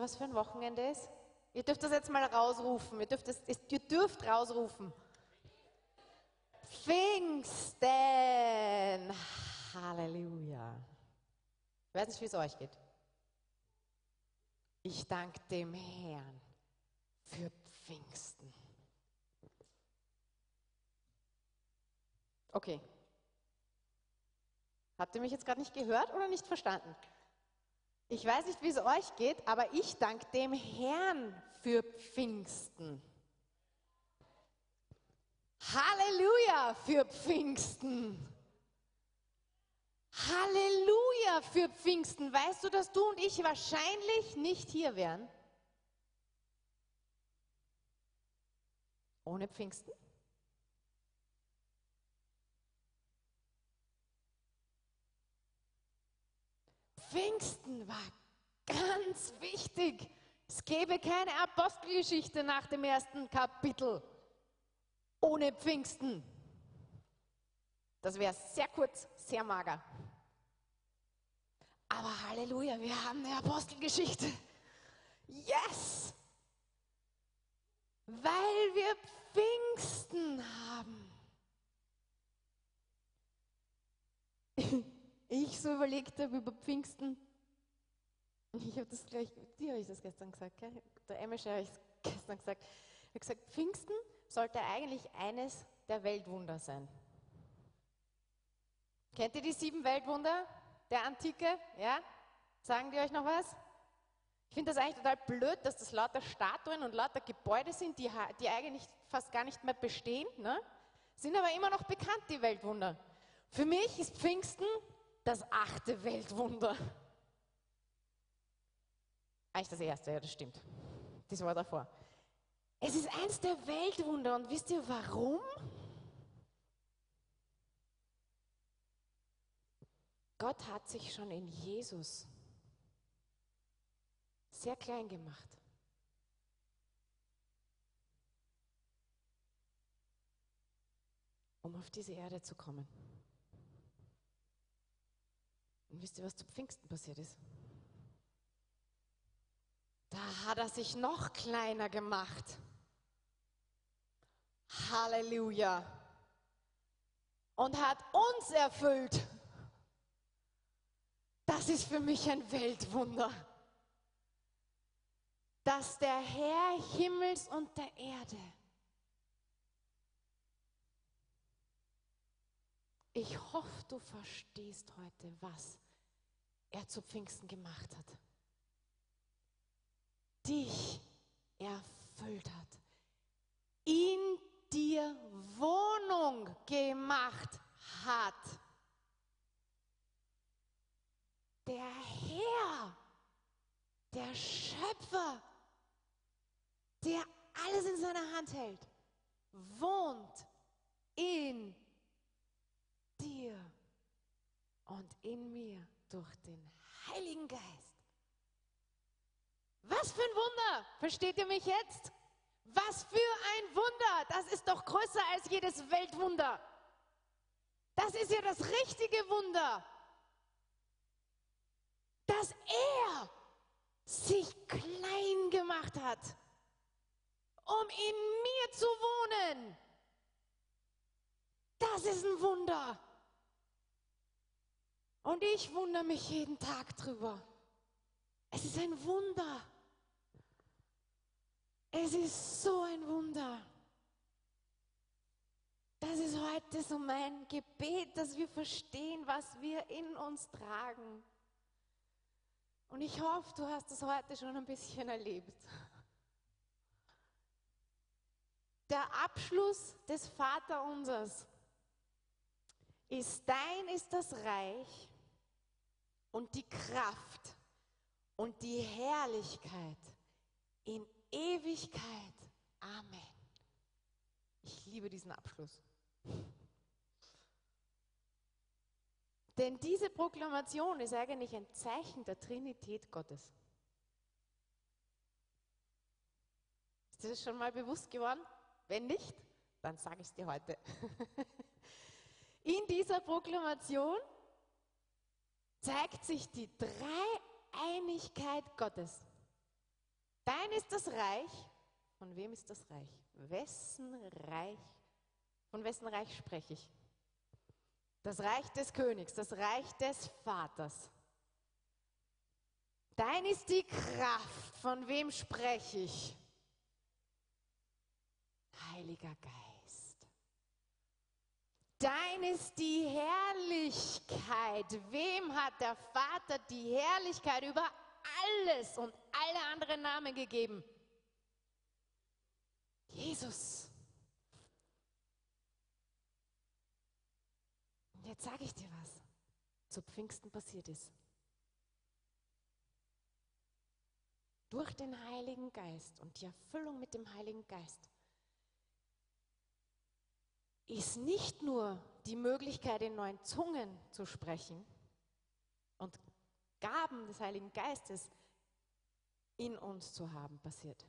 Ihr, was für ein Wochenende ist? Ihr dürft das jetzt mal rausrufen. Ihr dürft, das, ihr dürft rausrufen. Pfingsten! Halleluja. Ich weiß nicht, wie es euch geht. Ich danke dem Herrn für Pfingsten. Okay. Habt ihr mich jetzt gerade nicht gehört oder nicht verstanden? Ich weiß nicht, wie es euch geht, aber ich danke dem Herrn für Pfingsten. Halleluja für Pfingsten. Halleluja für Pfingsten. Weißt du, dass du und ich wahrscheinlich nicht hier wären? Ohne Pfingsten? Pfingsten war ganz wichtig. Es gäbe keine Apostelgeschichte nach dem ersten Kapitel ohne Pfingsten. Das wäre sehr kurz, sehr mager. Aber Halleluja, wir haben eine Apostelgeschichte. Yes! Weil wir Pfingsten haben. Ich so überlegt habe über Pfingsten. Ich habe das gleich, dir habe ich das gestern gesagt, gell? der Emmische habe ich gestern gesagt. Ich habe gesagt, Pfingsten sollte eigentlich eines der Weltwunder sein. Kennt ihr die sieben Weltwunder der Antike? Ja? Sagen die euch noch was? Ich finde das eigentlich total blöd, dass das lauter Statuen und lauter Gebäude sind, die, die eigentlich fast gar nicht mehr bestehen, ne? sind aber immer noch bekannt, die Weltwunder. Für mich ist Pfingsten das achte Weltwunder. Eigentlich das erste, ja, das stimmt. Das war davor. Es ist eins der Weltwunder und wisst ihr warum? Gott hat sich schon in Jesus sehr klein gemacht. um auf diese Erde zu kommen. Und wisst ihr, was zu Pfingsten passiert ist? Da hat er sich noch kleiner gemacht. Halleluja. Und hat uns erfüllt. Das ist für mich ein Weltwunder. Dass der Herr Himmels und der Erde Ich hoffe, du verstehst heute, was er zu Pfingsten gemacht hat. Dich erfüllt hat. In dir Wohnung gemacht hat. Der Herr, der Schöpfer, der alles in seiner Hand hält, wohnt in dir und in mir durch den Heiligen Geist. Was für ein Wunder! Versteht ihr mich jetzt? Was für ein Wunder! Das ist doch größer als jedes Weltwunder. Das ist ja das richtige Wunder, dass er sich klein gemacht hat, um in mir zu wohnen. Das ist ein Wunder. Und ich wundere mich jeden Tag drüber. Es ist ein Wunder. Es ist so ein Wunder. Das ist heute so mein Gebet, dass wir verstehen, was wir in uns tragen. Und ich hoffe, du hast es heute schon ein bisschen erlebt. Der Abschluss des Vaterunsers ist dein ist das Reich und die Kraft und die Herrlichkeit in Ewigkeit. Amen. Ich liebe diesen Abschluss. Denn diese Proklamation ist eigentlich ein Zeichen der Trinität Gottes. Ist dir das schon mal bewusst geworden? Wenn nicht, dann sage ich es dir heute. In dieser Proklamation zeigt sich die Dreieinigkeit Gottes. Dein ist das Reich. Von wem ist das Reich? Wessen Reich? Von wessen Reich spreche ich? Das Reich des Königs, das Reich des Vaters. Dein ist die Kraft. Von wem spreche ich? Heiliger Geist. Dein ist die Herrlichkeit. Wem hat der Vater die Herrlichkeit über alles und alle anderen Namen gegeben? Jesus. Und jetzt sage ich dir was zu Pfingsten passiert ist. Durch den Heiligen Geist und die Erfüllung mit dem Heiligen Geist ist nicht nur die Möglichkeit, in neuen Zungen zu sprechen und Gaben des Heiligen Geistes in uns zu haben, passiert,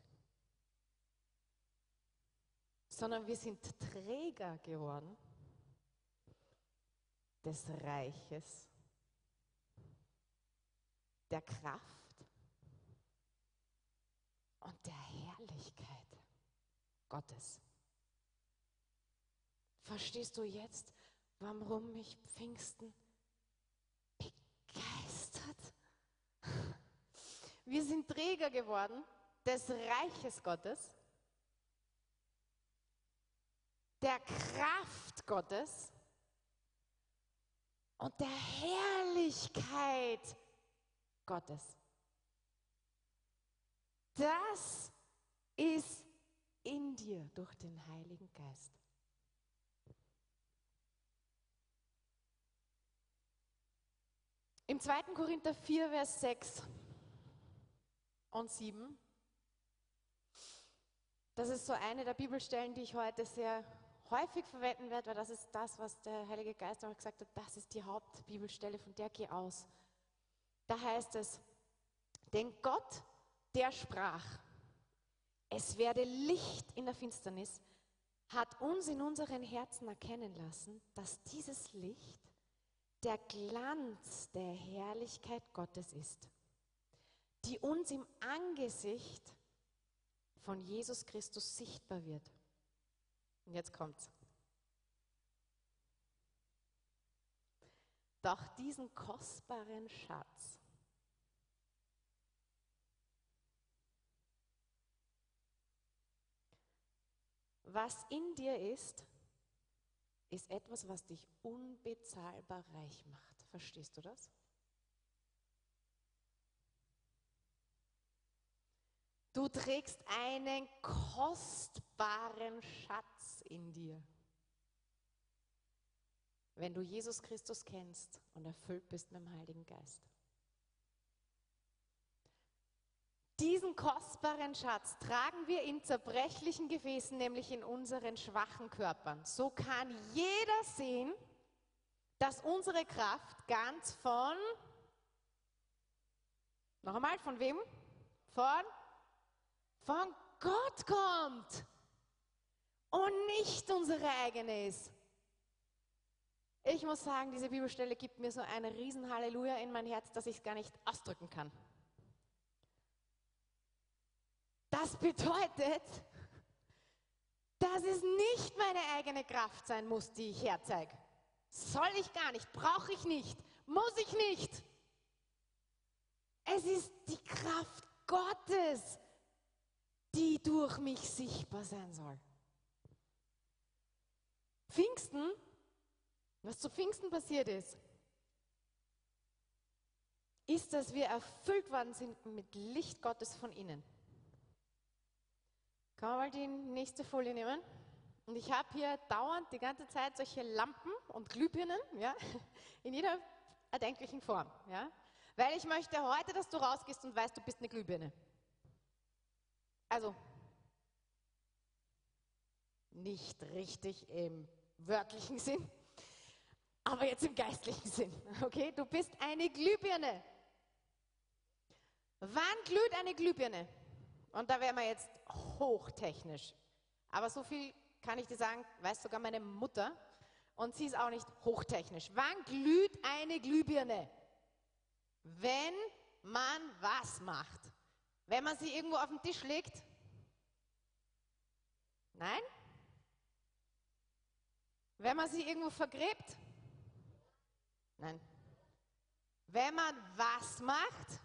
sondern wir sind Träger geworden des Reiches, der Kraft und der Herrlichkeit Gottes. Verstehst du jetzt, warum mich Pfingsten begeistert? Wir sind Träger geworden des Reiches Gottes, der Kraft Gottes und der Herrlichkeit Gottes. Das ist in dir durch den Heiligen Geist. Im 2. Korinther 4, Vers 6 und 7, das ist so eine der Bibelstellen, die ich heute sehr häufig verwenden werde, weil das ist das, was der Heilige Geist auch gesagt hat, das ist die Hauptbibelstelle, von der geh aus. Da heißt es, denn Gott, der sprach, es werde Licht in der Finsternis, hat uns in unseren Herzen erkennen lassen, dass dieses Licht der Glanz der Herrlichkeit Gottes ist, die uns im Angesicht von Jesus Christus sichtbar wird. Und jetzt kommt's. Doch diesen kostbaren Schatz was in dir ist, ist etwas, was dich unbezahlbar reich macht. Verstehst du das? Du trägst einen kostbaren Schatz in dir. Wenn du Jesus Christus kennst und erfüllt bist mit dem Heiligen Geist. Diesen kostbaren Schatz tragen wir in zerbrechlichen Gefäßen, nämlich in unseren schwachen Körpern. So kann jeder sehen, dass unsere Kraft ganz von, noch einmal, von wem? Von, von Gott kommt und nicht unsere eigene ist. Ich muss sagen, diese Bibelstelle gibt mir so eine riesen Halleluja in mein Herz, dass ich es gar nicht ausdrücken kann. Das bedeutet, dass es nicht meine eigene Kraft sein muss, die ich herzeige. Soll ich gar nicht, brauche ich nicht, muss ich nicht. Es ist die Kraft Gottes, die durch mich sichtbar sein soll. Pfingsten, was zu Pfingsten passiert ist, ist, dass wir erfüllt worden sind mit Licht Gottes von innen. Kann man mal die nächste Folie nehmen? Und ich habe hier dauernd die ganze Zeit solche Lampen und Glühbirnen, ja, in jeder erdenklichen Form, ja. Weil ich möchte heute, dass du rausgehst und weißt, du bist eine Glühbirne. Also, nicht richtig im wörtlichen Sinn, aber jetzt im geistlichen Sinn, okay? Du bist eine Glühbirne. Wann glüht eine Glühbirne? Und da wären wir jetzt hochtechnisch. Aber so viel kann ich dir sagen, weiß sogar meine Mutter. Und sie ist auch nicht hochtechnisch. Wann glüht eine Glühbirne? Wenn man was macht? Wenn man sie irgendwo auf den Tisch legt? Nein? Wenn man sie irgendwo vergräbt? Nein. Wenn man was macht?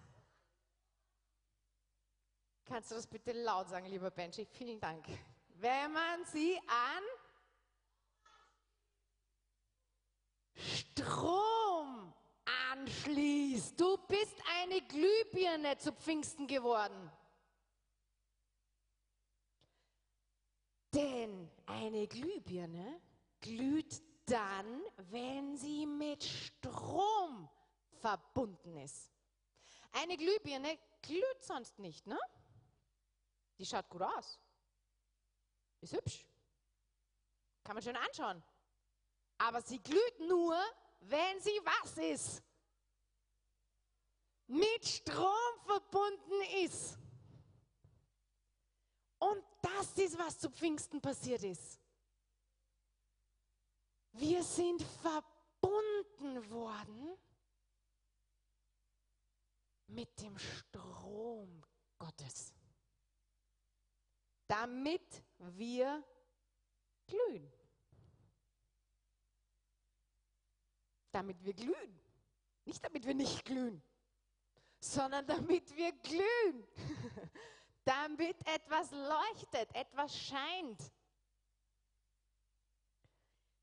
Kannst du das bitte laut sagen, lieber Benji? Vielen Dank. Wenn man sie an Strom anschließt. Du bist eine Glühbirne zu Pfingsten geworden. Denn eine Glühbirne glüht dann, wenn sie mit Strom verbunden ist. Eine Glühbirne glüht sonst nicht, ne? Die schaut gut aus. Ist hübsch. Kann man schön anschauen. Aber sie glüht nur, wenn sie was ist? Mit Strom verbunden ist. Und das ist, was zu Pfingsten passiert ist. Wir sind verbunden worden mit dem Strom Gottes, damit wir glühen. Damit wir glühen. Nicht damit wir nicht glühen, sondern damit wir glühen. damit etwas leuchtet, etwas scheint.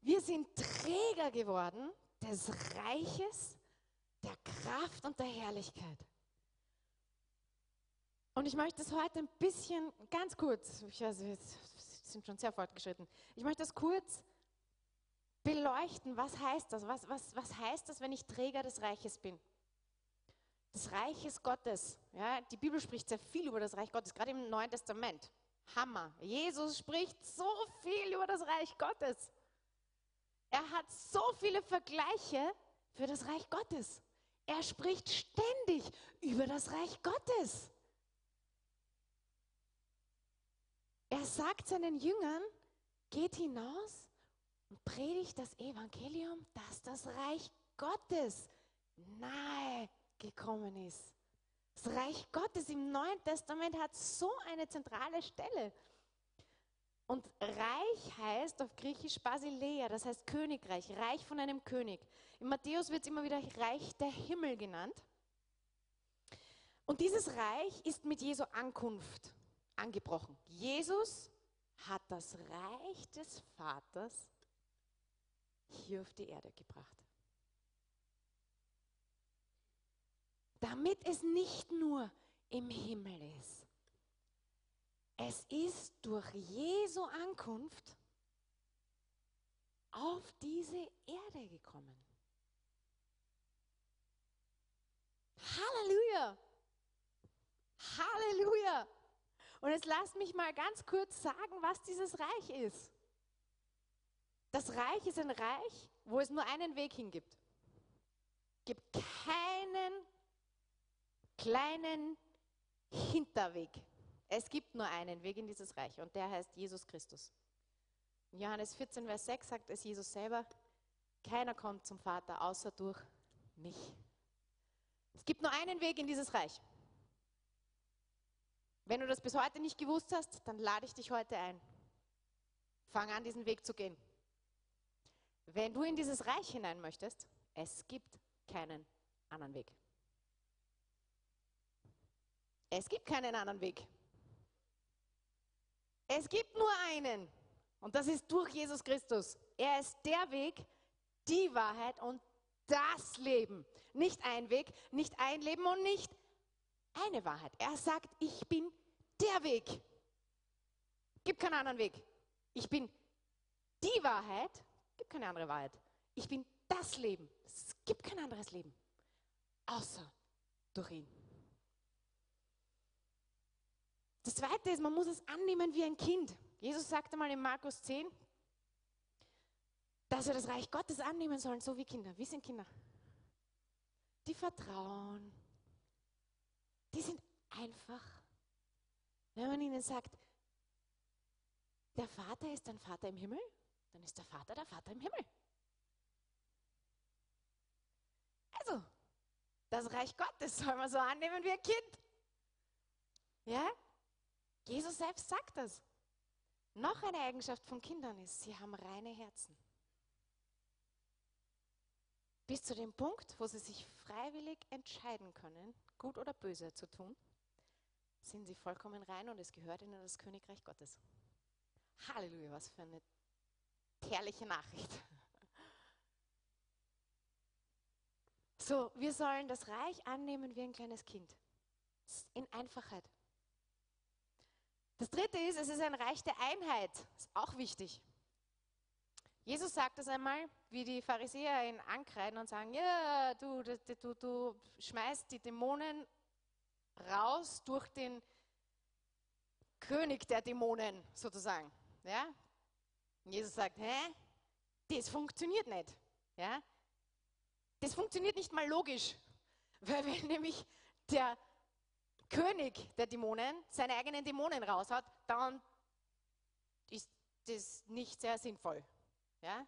Wir sind Träger geworden des Reiches, der Kraft und der Herrlichkeit. Und ich möchte es heute ein bisschen, ganz kurz, ich weiß, wir sind schon sehr fortgeschritten, ich möchte das kurz beleuchten, was heißt das? Was, was, was heißt das, wenn ich Träger des Reiches bin? Des Reiches Gottes. Ja, die Bibel spricht sehr viel über das Reich Gottes, gerade im Neuen Testament. Hammer. Jesus spricht so viel über das Reich Gottes. Er hat so viele Vergleiche für das Reich Gottes. Er spricht ständig über das Reich Gottes. Er sagt seinen Jüngern, geht hinaus und predigt das Evangelium, dass das Reich Gottes nahe gekommen ist. Das Reich Gottes im Neuen Testament hat so eine zentrale Stelle. Und Reich heißt auf Griechisch Basileia, das heißt Königreich, Reich von einem König. In Matthäus wird es immer wieder Reich der Himmel genannt. Und dieses Reich ist mit Jesu Ankunft angebrochen. Jesus hat das Reich des Vaters hier auf die Erde gebracht. Damit es nicht nur im Himmel ist. Es ist durch Jesu Ankunft auf diese Erde gekommen. Halleluja! Halleluja! Und jetzt lasst mich mal ganz kurz sagen, was dieses Reich ist. Das Reich ist ein Reich, wo es nur einen Weg hingibt. Es gibt keinen kleinen Hinterweg. Es gibt nur einen Weg in dieses Reich und der heißt Jesus Christus. In Johannes 14, Vers 6 sagt es Jesus selber, keiner kommt zum Vater außer durch mich. Es gibt nur einen Weg in dieses Reich. Wenn du das bis heute nicht gewusst hast, dann lade ich dich heute ein. Fang an, diesen Weg zu gehen. Wenn du in dieses Reich hinein möchtest, es gibt keinen anderen Weg. Es gibt keinen anderen Weg. Es gibt nur einen. Und das ist durch Jesus Christus. Er ist der Weg, die Wahrheit und das Leben. Nicht ein Weg, nicht ein Leben und nicht eine Wahrheit. Er sagt, ich bin der Weg. Gibt keinen anderen Weg. Ich bin die Wahrheit. Gibt keine andere Wahrheit. Ich bin das Leben. Es gibt kein anderes Leben. Außer durch ihn. Das zweite ist, man muss es annehmen wie ein Kind. Jesus sagte mal in Markus 10, dass wir das Reich Gottes annehmen sollen, so wie Kinder. Wie sind Kinder? Die vertrauen, die sind einfach. Wenn man ihnen sagt, der Vater ist ein Vater im Himmel, dann ist der Vater der Vater im Himmel. Also, das Reich Gottes soll man so annehmen wie ein Kind. Ja? Jesus selbst sagt das. Noch eine Eigenschaft von Kindern ist, sie haben reine Herzen. Bis zu dem Punkt, wo sie sich freiwillig entscheiden können, gut oder böse zu tun, sind sie vollkommen rein und es gehört ihnen das Königreich Gottes. Halleluja, was für eine herrliche Nachricht. So, wir sollen das Reich annehmen wie ein kleines Kind. In Einfachheit. Das dritte ist, es ist ein Reich der Einheit. Ist auch wichtig. Jesus sagt es einmal, wie die Pharisäer ihn ankreiden und sagen, ja, du, du, du, du schmeißt die Dämonen raus durch den König der Dämonen sozusagen. Ja? Und Jesus sagt, hä? Das funktioniert nicht. Ja? Das funktioniert nicht mal logisch. Weil wenn nämlich der König der Dämonen seine eigenen Dämonen raushaut, dann ist das nicht sehr sinnvoll. Ja?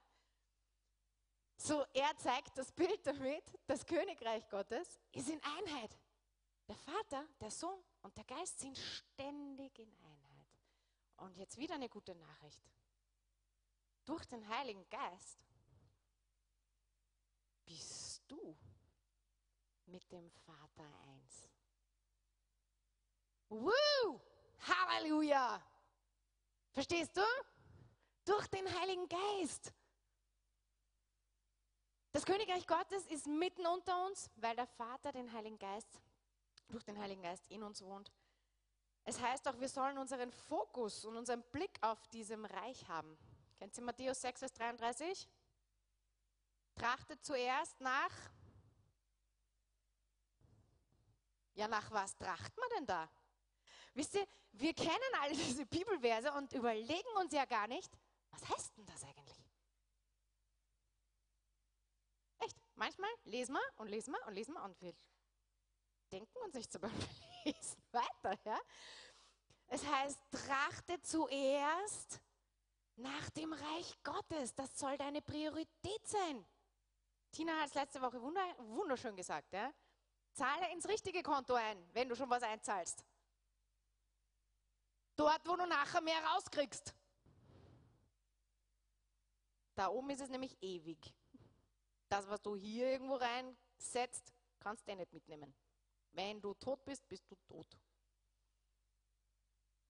So, er zeigt das Bild damit, das Königreich Gottes ist in Einheit. Der Vater, der Sohn und der Geist sind ständig in Einheit. Und jetzt wieder eine gute Nachricht. Durch den Heiligen Geist bist du mit dem Vater eins. Woo! Halleluja! Verstehst du? Durch den Heiligen Geist. Das Königreich Gottes ist mitten unter uns, weil der Vater den Heiligen Geist, durch den Heiligen Geist in uns wohnt. Es heißt auch, wir sollen unseren Fokus und unseren Blick auf diesem Reich haben. Kennt ihr Matthäus 6, Vers 33? Trachtet zuerst nach. Ja, nach was tracht man denn da? Wisst ihr, wir kennen alle diese Bibelverse und überlegen uns ja gar nicht, was heißt denn das eigentlich? Echt, manchmal lesen wir und lesen wir und lesen wir und wir denken uns nicht so beim Lesen weiter. Ja? Es heißt, trachte zuerst nach dem Reich Gottes. Das soll deine Priorität sein. Tina hat es letzte Woche wunderschön gesagt. Ja? Zahle ins richtige Konto ein, wenn du schon was einzahlst. Dort, wo du nachher mehr rauskriegst. Da oben ist es nämlich ewig. Das, was du hier irgendwo reinsetzt, kannst du eh nicht mitnehmen. Wenn du tot bist, bist du tot.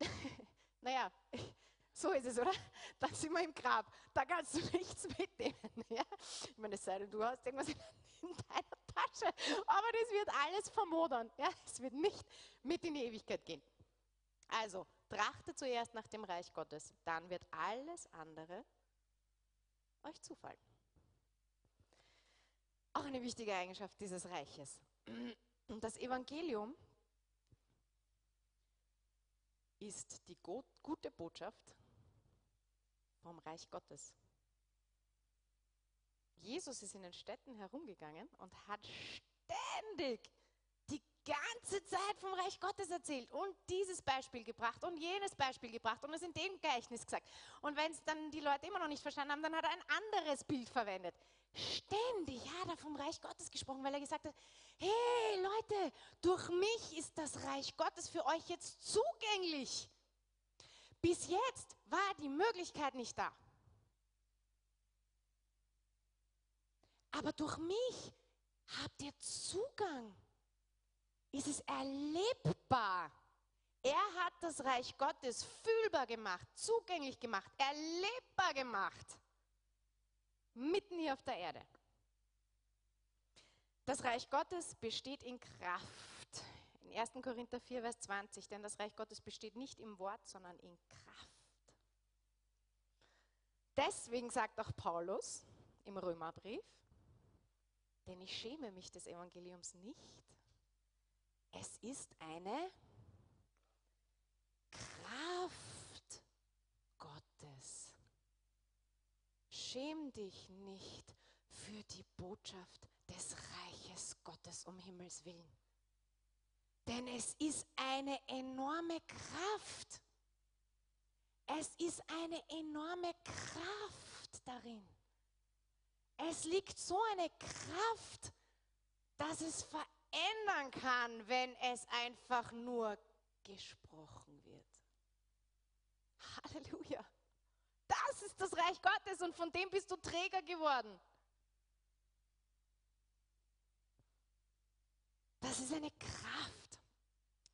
naja, so ist es, oder? Dann sind wir im Grab. Da kannst du nichts mitnehmen. Ja? Ich meine, es sei denn, du hast irgendwas in deiner Tasche. Aber das wird alles vermodern. Ja? Es wird nicht mit in die Ewigkeit gehen. Also, trachtet zuerst nach dem Reich Gottes. Dann wird alles andere euch zufallen. Auch eine wichtige Eigenschaft dieses Reiches. Und das Evangelium ist die gute Botschaft vom Reich Gottes. Jesus ist in den Städten herumgegangen und hat ständig ganze Zeit vom Reich Gottes erzählt und dieses Beispiel gebracht und jenes Beispiel gebracht und es in dem Gleichnis gesagt. Und wenn es dann die Leute immer noch nicht verstanden haben, dann hat er ein anderes Bild verwendet. Ständig hat er vom Reich Gottes gesprochen, weil er gesagt hat, hey Leute, durch mich ist das Reich Gottes für euch jetzt zugänglich. Bis jetzt war die Möglichkeit nicht da. Aber durch mich habt ihr Zugang ist es erlebbar. Er hat das Reich Gottes fühlbar gemacht, zugänglich gemacht, erlebbar gemacht. Mitten hier auf der Erde. Das Reich Gottes besteht in Kraft. In 1. Korinther 4, Vers 20. Denn das Reich Gottes besteht nicht im Wort, sondern in Kraft. Deswegen sagt auch Paulus im Römerbrief, denn ich schäme mich des Evangeliums nicht, es ist eine Kraft Gottes. Schäm dich nicht für die Botschaft des Reiches Gottes um Himmels willen. Denn es ist eine enorme Kraft. Es ist eine enorme Kraft darin. Es liegt so eine Kraft, dass es verändert ändern kann, wenn es einfach nur gesprochen wird. Halleluja. Das ist das Reich Gottes und von dem bist du Träger geworden. Das ist eine Kraft.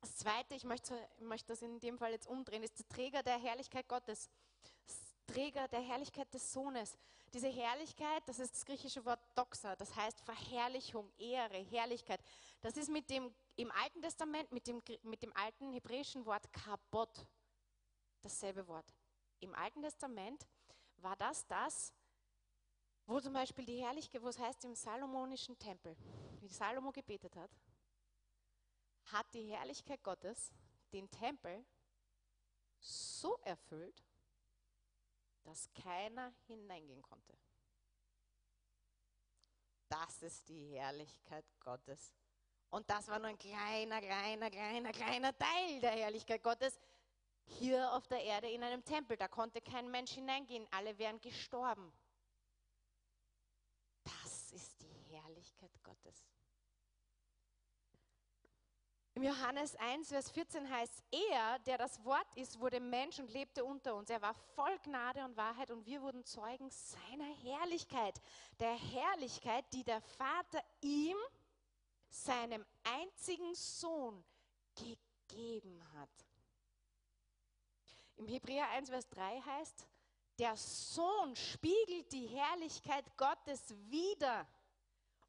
Das Zweite, ich möchte, ich möchte das in dem Fall jetzt umdrehen, ist der Träger der Herrlichkeit Gottes. Träger der Herrlichkeit des Sohnes. Diese Herrlichkeit, das ist das griechische Wort Doxa, das heißt Verherrlichung, Ehre, Herrlichkeit. Das ist mit dem, im Alten Testament mit dem, mit dem alten hebräischen Wort Kabot dasselbe Wort. Im Alten Testament war das das, wo zum Beispiel die Herrlichkeit, wo es heißt im Salomonischen Tempel, wie Salomo gebetet hat, hat die Herrlichkeit Gottes den Tempel so erfüllt, dass keiner hineingehen konnte. Das ist die Herrlichkeit Gottes. Und das war nur ein kleiner, kleiner, kleiner, kleiner Teil der Herrlichkeit Gottes hier auf der Erde in einem Tempel. Da konnte kein Mensch hineingehen, alle wären gestorben. Das ist die Herrlichkeit Gottes. Im Johannes 1, Vers 14 heißt, er, der das Wort ist, wurde Mensch und lebte unter uns. Er war voll Gnade und Wahrheit und wir wurden Zeugen seiner Herrlichkeit. Der Herrlichkeit, die der Vater ihm, seinem einzigen Sohn, gegeben hat. Im Hebräer 1, Vers 3 heißt, der Sohn spiegelt die Herrlichkeit Gottes wider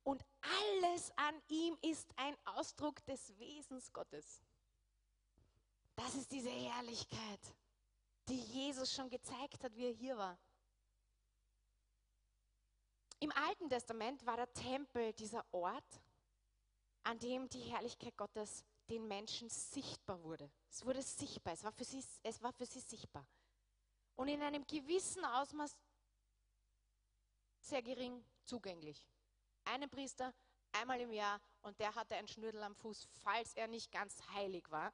und alles an ihm ist ein Ausdruck des Wesens Gottes. Das ist diese Herrlichkeit, die Jesus schon gezeigt hat, wie er hier war. Im Alten Testament war der Tempel dieser Ort, an dem die Herrlichkeit Gottes den Menschen sichtbar wurde. Es wurde sichtbar, es war für sie, es war für sie sichtbar. Und in einem gewissen Ausmaß sehr gering zugänglich einen Priester einmal im Jahr und der hatte ein Schnürdel am Fuß, falls er nicht ganz heilig war,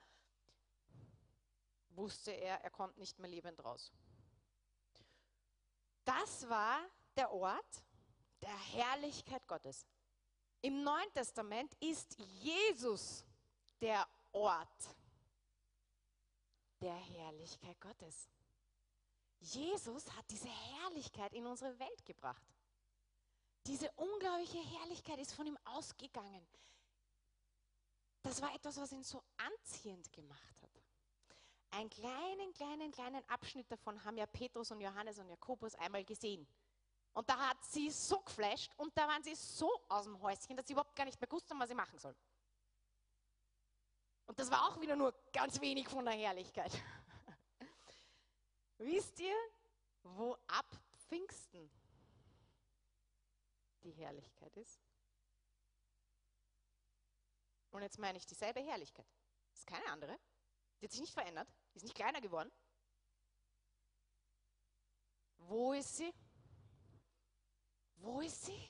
wusste er, er kommt nicht mehr lebend raus. Das war der Ort der Herrlichkeit Gottes. Im Neuen Testament ist Jesus der Ort der Herrlichkeit Gottes. Jesus hat diese Herrlichkeit in unsere Welt gebracht. Diese unglaubliche Herrlichkeit ist von ihm ausgegangen. Das war etwas, was ihn so anziehend gemacht hat. Einen kleinen, kleinen, kleinen Abschnitt davon haben ja Petrus und Johannes und Jakobus einmal gesehen. Und da hat sie so geflasht und da waren sie so aus dem Häuschen, dass sie überhaupt gar nicht mehr wussten, was sie machen sollen. Und das war auch wieder nur ganz wenig von der Herrlichkeit. Wisst ihr, wo ab Pfingsten die Herrlichkeit ist. Und jetzt meine ich dieselbe Herrlichkeit. Das ist keine andere. Die hat sich nicht verändert. Die ist nicht kleiner geworden. Wo ist sie? Wo ist sie?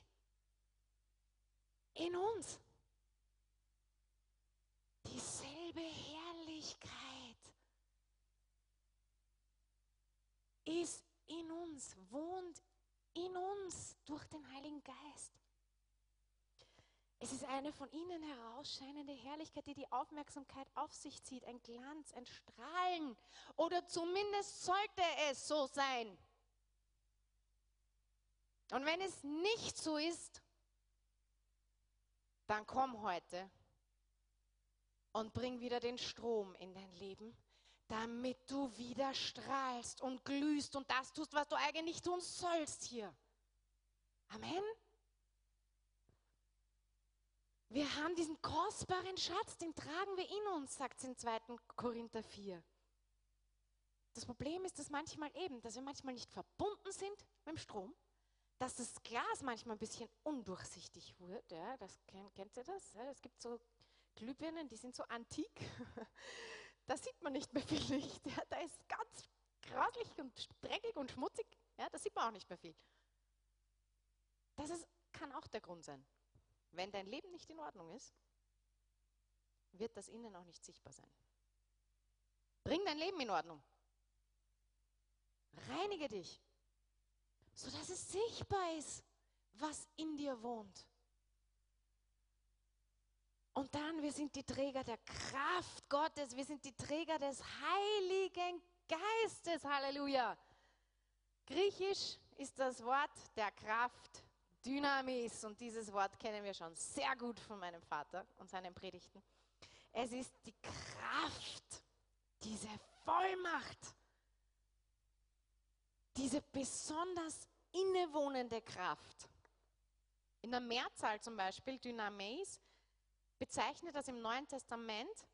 In uns. Dieselbe Herrlichkeit ist in uns, wohnt in uns durch den Heiligen Geist. Es ist eine von innen herausscheinende Herrlichkeit, die die Aufmerksamkeit auf sich zieht, ein Glanz, ein Strahlen. Oder zumindest sollte es so sein. Und wenn es nicht so ist, dann komm heute und bring wieder den Strom in dein Leben damit du wieder strahlst und glühst und das tust, was du eigentlich tun sollst hier. Amen. Wir haben diesen kostbaren Schatz, den tragen wir in uns, sagt es in 2. Korinther 4. Das Problem ist, dass manchmal eben, dass wir manchmal nicht verbunden sind mit dem Strom, dass das Glas manchmal ein bisschen undurchsichtig wird. Ja, das, kennt ihr das? Ja, es gibt so Glühbirnen, die sind so antik. da sieht man nicht mehr viel Licht. Ja, da ist ganz grauslich und dreckig und schmutzig. Ja, da sieht man auch nicht mehr viel. Das ist, kann auch der Grund sein. Wenn dein Leben nicht in Ordnung ist, wird das innen auch nicht sichtbar sein. Bring dein Leben in Ordnung. Reinige dich, sodass es sichtbar ist, was in dir wohnt. Und dann, wir sind die Träger der Kraft Gottes, wir sind die Träger des Heiligen Geistes. Halleluja. Griechisch ist das Wort der Kraft Dynamis und dieses Wort kennen wir schon sehr gut von meinem Vater und seinen Predigten. Es ist die Kraft, diese Vollmacht, diese besonders innewohnende Kraft. In der Mehrzahl zum Beispiel, Dynamis, bezeichnet das im Neuen Testament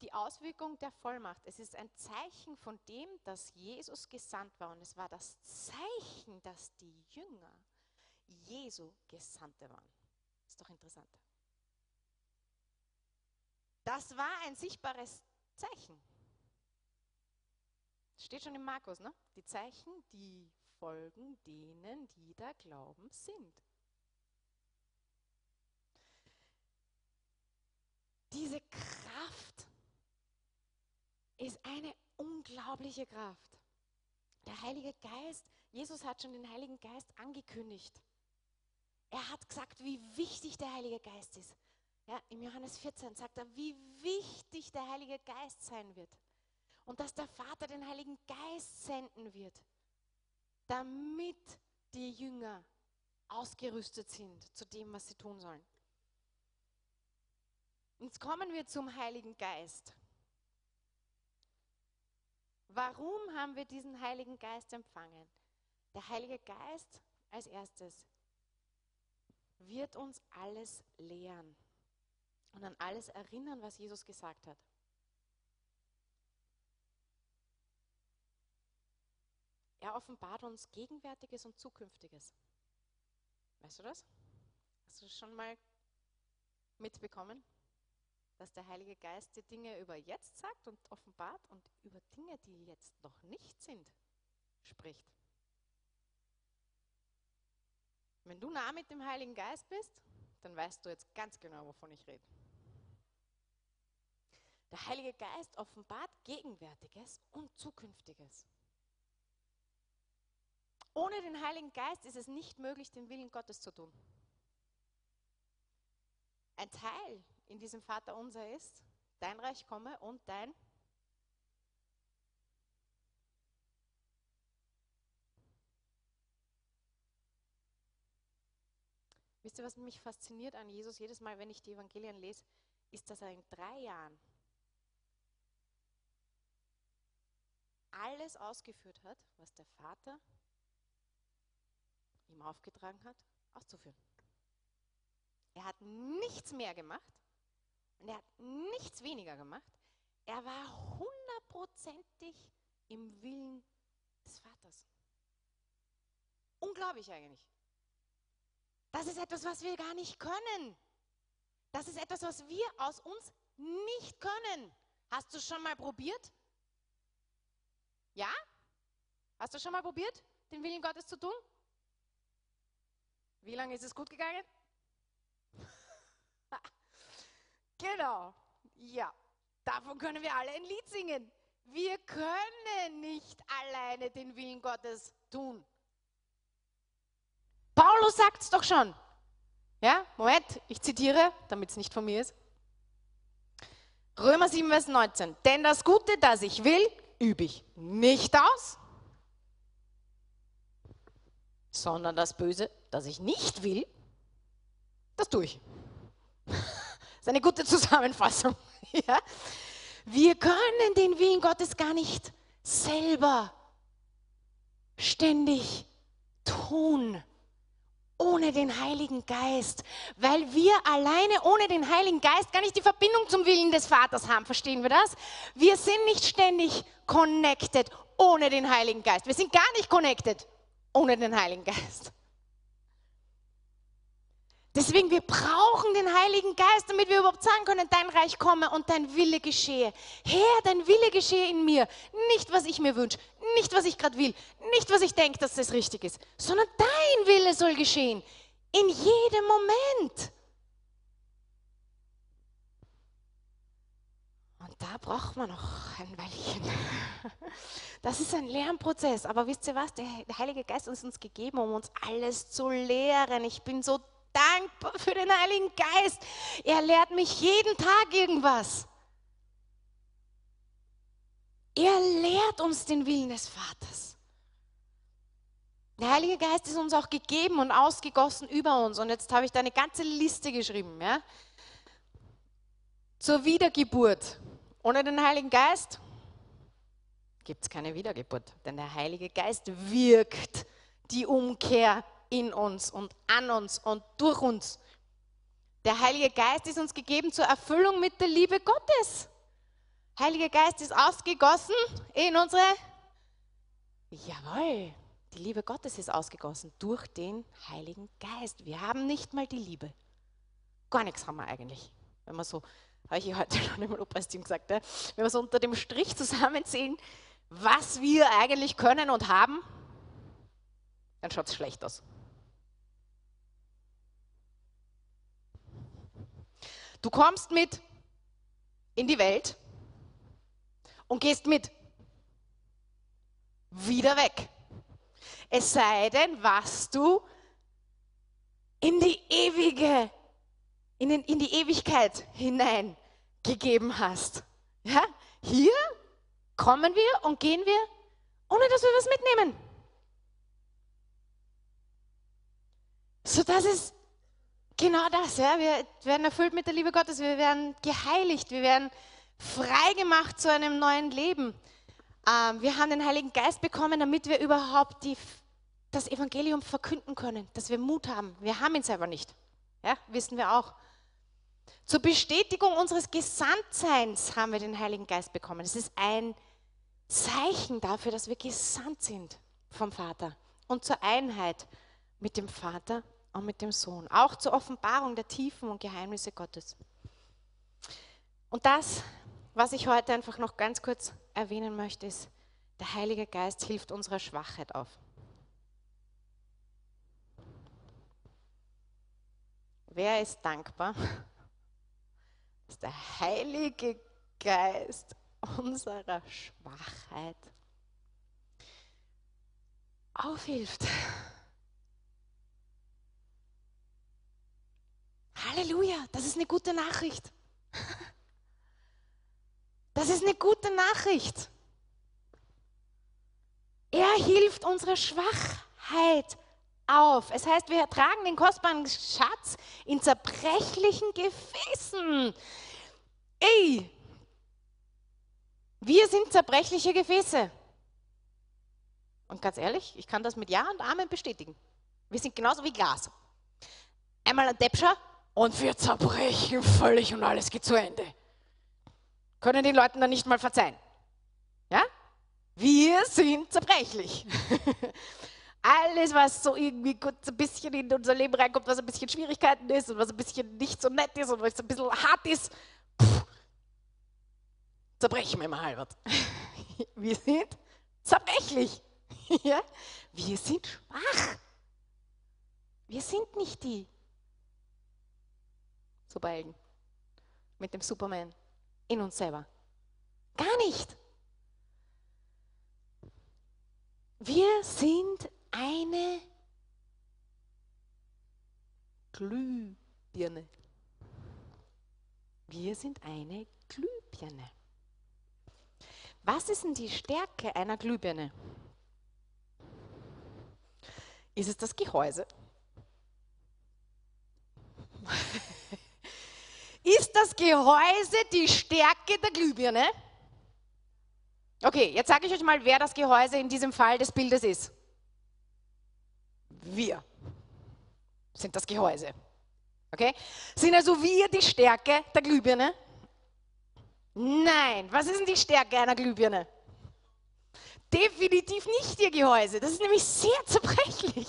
die Auswirkung der Vollmacht. Es ist ein Zeichen von dem, dass Jesus gesandt war. Und es war das Zeichen, dass die Jünger Jesu Gesandte waren. Ist doch interessant. Das war ein sichtbares Zeichen. Steht schon in Markus, ne? Die Zeichen, die folgen denen, die da glauben sind. Diese Kraft ist eine unglaubliche Kraft. Der Heilige Geist, Jesus hat schon den Heiligen Geist angekündigt. Er hat gesagt, wie wichtig der Heilige Geist ist. Ja, Im Johannes 14 sagt er, wie wichtig der Heilige Geist sein wird. Und dass der Vater den Heiligen Geist senden wird, damit die Jünger ausgerüstet sind zu dem, was sie tun sollen. Jetzt kommen wir zum Heiligen Geist. Warum haben wir diesen Heiligen Geist empfangen? Der Heilige Geist als erstes wird uns alles lehren und an alles erinnern, was Jesus gesagt hat. Er offenbart uns Gegenwärtiges und Zukünftiges. Weißt du das? Hast du das schon mal mitbekommen? Dass der Heilige Geist dir Dinge über jetzt sagt und offenbart und über Dinge, die jetzt noch nicht sind, spricht. Wenn du nah mit dem Heiligen Geist bist, dann weißt du jetzt ganz genau, wovon ich rede. Der Heilige Geist offenbart Gegenwärtiges und Zukünftiges. Ohne den Heiligen Geist ist es nicht möglich, den Willen Gottes zu tun. Ein Teil in diesem Vater unser ist, dein Reich komme und dein Wisst ihr, was mich fasziniert an Jesus jedes Mal, wenn ich die Evangelien lese, ist, dass er in drei Jahren alles ausgeführt hat, was der Vater ihm aufgetragen hat, auszuführen. Er hat nichts mehr gemacht und er hat nichts weniger gemacht. Er war hundertprozentig im Willen des Vaters. Unglaublich eigentlich. Das ist etwas, was wir gar nicht können. Das ist etwas, was wir aus uns nicht können. Hast du schon mal probiert? Ja? Hast du schon mal probiert, den Willen Gottes zu tun? Wie lange ist es gut gegangen? Genau. Ja, davon können wir alle ein Lied singen. Wir können nicht alleine den Willen Gottes tun. Paulus sagt es doch schon. Ja, Moment, ich zitiere, damit es nicht von mir ist. Römer 7, Vers 19. Denn das Gute, das ich will, übe ich nicht aus, sondern das Böse, das ich nicht will, das tue ich. Ist eine gute Zusammenfassung. Ja? Wir können den Willen Gottes gar nicht selber ständig tun ohne den Heiligen Geist, weil wir alleine ohne den Heiligen Geist gar nicht die Verbindung zum Willen des Vaters haben. Verstehen wir das? Wir sind nicht ständig connected ohne den Heiligen Geist. Wir sind gar nicht connected ohne den Heiligen Geist. Deswegen, wir brauchen den Heiligen Geist, damit wir überhaupt sagen können, dein Reich komme und dein Wille geschehe. Herr, dein Wille geschehe in mir. Nicht, was ich mir wünsche, nicht, was ich gerade will, nicht, was ich denke, dass das richtig ist, sondern dein Wille soll geschehen. In jedem Moment. Und da braucht man noch ein Weilchen. Das ist ein Lernprozess. Aber wisst ihr was? Der Heilige Geist ist uns gegeben, um uns alles zu lehren. Ich bin so dankbar für den Heiligen Geist. Er lehrt mich jeden Tag irgendwas. Er lehrt uns den Willen des Vaters. Der Heilige Geist ist uns auch gegeben und ausgegossen über uns. Und jetzt habe ich da eine ganze Liste geschrieben. Ja? Zur Wiedergeburt. Ohne den Heiligen Geist gibt es keine Wiedergeburt. Denn der Heilige Geist wirkt die Umkehr in uns und an uns und durch uns. Der Heilige Geist ist uns gegeben zur Erfüllung mit der Liebe Gottes. Heiliger Geist ist ausgegossen in unsere. Jawohl, die Liebe Gottes ist ausgegossen durch den Heiligen Geist. Wir haben nicht mal die Liebe. Gar nichts haben wir eigentlich. Wenn wir so, habe ich heute schon im Lobpreisteam gesagt, wenn wir so unter dem Strich zusammenzählen, was wir eigentlich können und haben, dann schaut es schlecht aus. Du kommst mit in die Welt und gehst mit. Wieder weg. Es sei denn, was du in die ewige, in, den, in die Ewigkeit hineingegeben hast. Ja? Hier kommen wir und gehen wir, ohne dass wir was mitnehmen. So, das ist genau das. Ja? Wir werden erfüllt mit der Liebe Gottes, wir werden geheiligt, wir werden freigemacht zu einem neuen Leben. Ähm, wir haben den Heiligen Geist bekommen, damit wir überhaupt die, das Evangelium verkünden können, dass wir Mut haben. Wir haben ihn selber nicht. Ja, wissen wir auch. Zur Bestätigung unseres Gesandtseins haben wir den Heiligen Geist bekommen. Es ist ein Zeichen dafür, dass wir gesandt sind vom Vater und zur Einheit mit dem Vater und mit dem Sohn. Auch zur Offenbarung der Tiefen und Geheimnisse Gottes. Und das was ich heute einfach noch ganz kurz erwähnen möchte, ist, der Heilige Geist hilft unserer Schwachheit auf. Wer ist dankbar, dass der Heilige Geist unserer Schwachheit aufhilft? Halleluja, das ist eine gute Nachricht. Das ist eine gute Nachricht. Er hilft unserer Schwachheit auf. Es heißt, wir tragen den kostbaren Schatz in zerbrechlichen Gefäßen. Ey, wir sind zerbrechliche Gefäße. Und ganz ehrlich, ich kann das mit Ja und Amen bestätigen. Wir sind genauso wie Glas. Einmal ein Deppscher und wir zerbrechen völlig und alles geht zu Ende können den Leuten dann nicht mal verzeihen. Ja? Wir sind zerbrechlich. Alles, was so irgendwie kurz ein bisschen in unser Leben reinkommt, was ein bisschen Schwierigkeiten ist und was ein bisschen nicht so nett ist und was ein bisschen hart ist, pff, zerbrechen wir immer halbert. Wir sind zerbrechlich. Ja? Wir sind schwach. Wir sind nicht die Superhelden mit dem Superman in uns selber. Gar nicht. Wir sind eine Glühbirne. Wir sind eine Glühbirne. Was ist denn die Stärke einer Glühbirne? Ist es das Gehäuse? Ist das Gehäuse die Stärke der Glühbirne? Okay, jetzt sage ich euch mal, wer das Gehäuse in diesem Fall des Bildes ist. Wir sind das Gehäuse. Okay? Sind also wir die Stärke der Glühbirne? Nein. Was ist denn die Stärke einer Glühbirne? Definitiv nicht ihr Gehäuse. Das ist nämlich sehr zerbrechlich.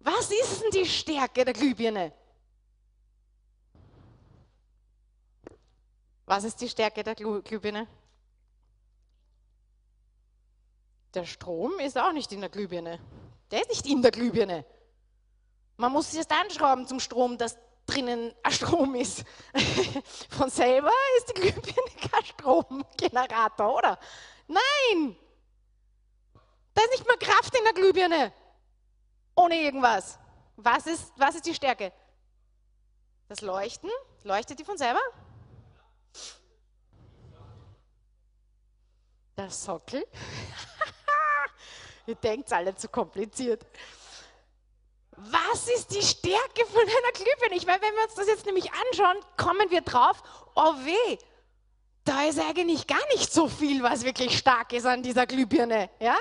Was ist denn die Stärke der Glühbirne? Was ist die Stärke der Glühbirne? Der Strom ist auch nicht in der Glühbirne. Der ist nicht in der Glühbirne. Man muss es erst anschrauben zum Strom, dass drinnen ein Strom ist. Von selber ist die Glühbirne kein Stromgenerator, oder? Nein! Da ist nicht mal Kraft in der Glühbirne. Ohne irgendwas. Was ist, was ist die Stärke? Das Leuchten. Leuchtet die von selber? Der Sockel. Ihr denkt alle zu kompliziert. Was ist die Stärke von einer Glühbirne? Ich meine, wenn wir uns das jetzt nämlich anschauen, kommen wir drauf, oh weh, da ist eigentlich gar nicht so viel, was wirklich stark ist an dieser Glühbirne. Ja?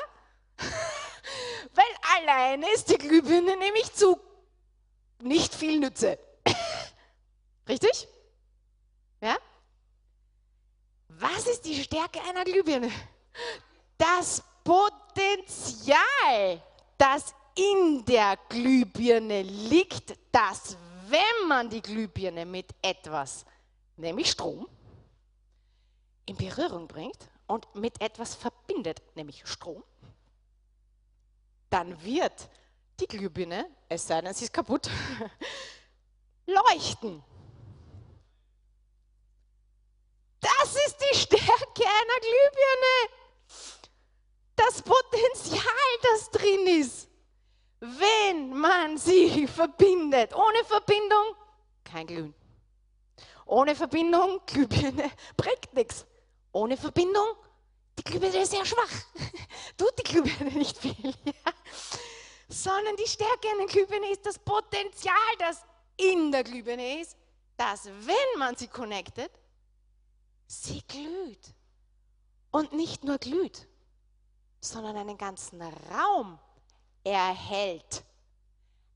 Weil alleine ist die Glühbirne nämlich zu nicht viel Nütze. Richtig? Ja? Was ist die Stärke einer Glühbirne? Das Potenzial, das in der Glühbirne liegt, dass wenn man die Glühbirne mit etwas, nämlich Strom, in Berührung bringt und mit etwas verbindet, nämlich Strom, dann wird die Glühbirne, es sei denn, sie ist kaputt, leuchten. Das ist die Stärke einer Glühbirne. Das Potenzial, das drin ist, wenn man sie verbindet. Ohne Verbindung kein Glühen. Ohne Verbindung, Glühbirne bringt nichts. Ohne Verbindung, die Glühbirne ist sehr schwach. Tut die Glühbirne nicht viel. Sondern die Stärke einer Glühbirne ist das Potenzial, das in der Glühbirne ist, dass wenn man sie connectet, sie glüht. Und nicht nur glüht, sondern einen ganzen Raum erhält.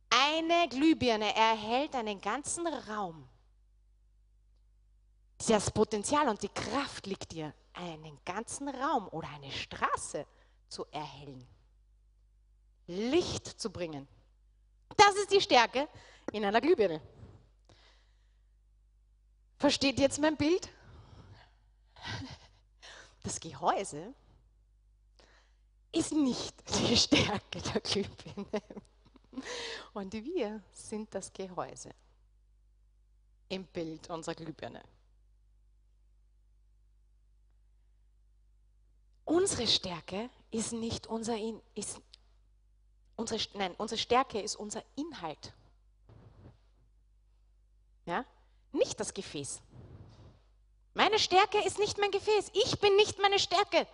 Eine Glühbirne erhält einen ganzen Raum. Das Potenzial und die Kraft liegt dir, einen ganzen Raum oder eine Straße zu erhellen. Licht zu bringen. Das ist die Stärke in einer Glühbirne. Versteht jetzt mein Bild? Das Gehäuse ist nicht die Stärke der Glühbirne. Und wir sind das Gehäuse im Bild unserer Glühbirne. Unsere Stärke ist nicht unser, ist unsere, nein, unsere Stärke ist unser Inhalt. Ja? Nicht das Gefäß. Meine Stärke ist nicht mein Gefäß. Ich bin nicht meine Stärke.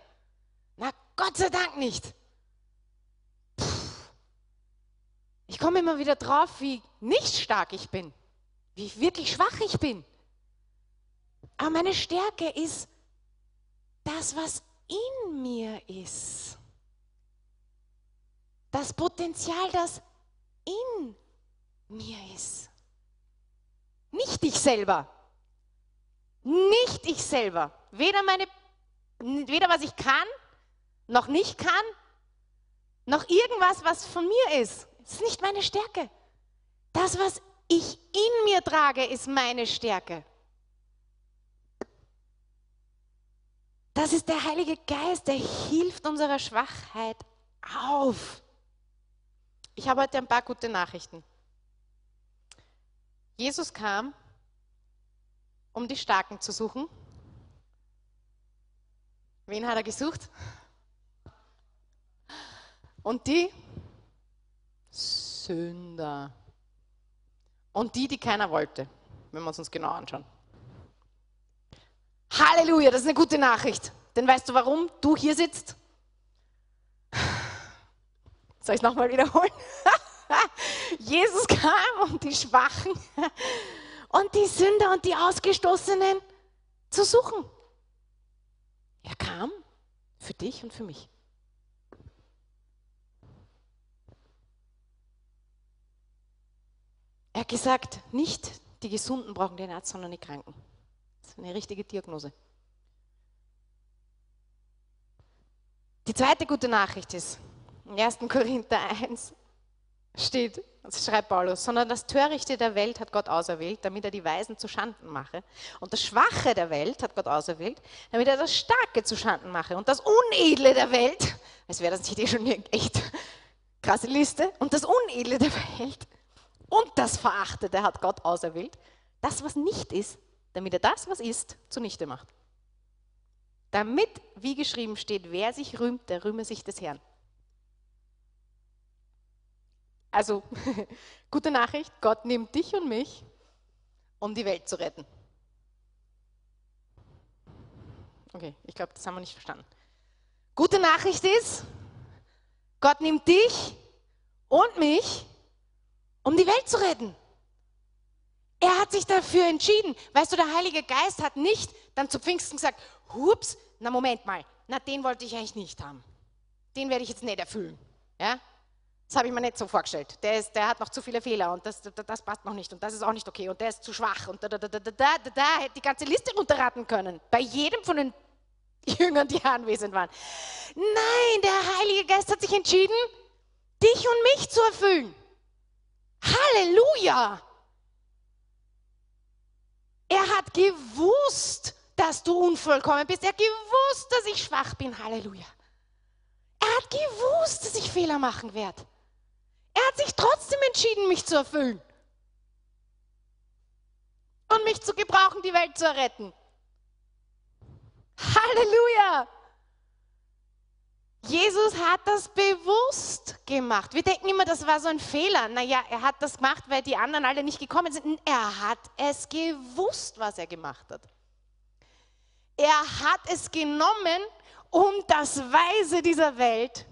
Na, Gott sei Dank nicht. Puh. Ich komme immer wieder drauf, wie nicht stark ich bin, wie wirklich schwach ich bin. Aber meine Stärke ist das, was in mir ist. Das Potenzial, das in mir ist. Nicht ich selber. Nicht ich selber. Weder, meine, weder was ich kann, noch nicht kann, noch irgendwas, was von mir ist. Das ist nicht meine Stärke. Das, was ich in mir trage, ist meine Stärke. Das ist der Heilige Geist, der hilft unserer Schwachheit auf. Ich habe heute ein paar gute Nachrichten. Jesus kam, um die Starken zu suchen. Wen hat er gesucht? Und die Sünder. Und die, die keiner wollte, wenn wir uns uns genau anschauen. Halleluja, das ist eine gute Nachricht. Denn weißt du, warum du hier sitzt? Soll ich es nochmal wiederholen? Jesus kam, um die Schwachen und die Sünder und die Ausgestoßenen zu suchen. Er kam für dich und für mich. Er hat gesagt, nicht die Gesunden brauchen den Arzt, sondern die Kranken. Das ist eine richtige Diagnose. Die zweite gute Nachricht ist, in 1. Korinther 1 steht, schreibt Paulus, sondern das Törichte der Welt hat Gott auserwählt, damit er die Weisen zu Schanden mache. Und das Schwache der Welt hat Gott auserwählt, damit er das Starke zu Schanden mache. Und das Unedle der Welt, als wäre das nicht eh schon eine echt krasse Liste, und das Unedle der Welt und das Verachtete hat Gott auserwählt, das, was nicht ist, damit er das, was ist, zunichte macht. Damit, wie geschrieben steht, wer sich rühmt, der rühme sich des Herrn. Also, gute Nachricht, Gott nimmt dich und mich, um die Welt zu retten. Okay, ich glaube, das haben wir nicht verstanden. Gute Nachricht ist, Gott nimmt dich und mich, um die Welt zu retten. Er hat sich dafür entschieden. Weißt du, der Heilige Geist hat nicht dann zu Pfingsten gesagt, hups, na Moment mal, na den wollte ich eigentlich nicht haben. Den werde ich jetzt nicht erfüllen. Ja? Das habe ich mir nicht so vorgestellt. Der, ist, der hat noch zu viele Fehler und das, das, passt noch nicht und das ist auch nicht okay und der ist zu schwach und da, da, da, da, da, da, da hätte die ganze Liste runterraten können. Bei jedem von den Jüngern, die anwesend waren. Nein, der Heilige Geist hat sich entschieden, dich und mich zu erfüllen. Halleluja! Er hat gewusst, dass du unvollkommen bist. Er hat gewusst, dass ich schwach bin. Halleluja. Er hat gewusst, dass ich Fehler machen werde. Er hat sich trotzdem entschieden, mich zu erfüllen. Und mich zu gebrauchen, die Welt zu erretten. Halleluja! Jesus hat das bewusst gemacht. Wir denken immer, das war so ein Fehler. Naja, er hat das gemacht, weil die anderen alle nicht gekommen sind. Er hat es gewusst, was er gemacht hat. Er hat es genommen, um das Weise dieser Welt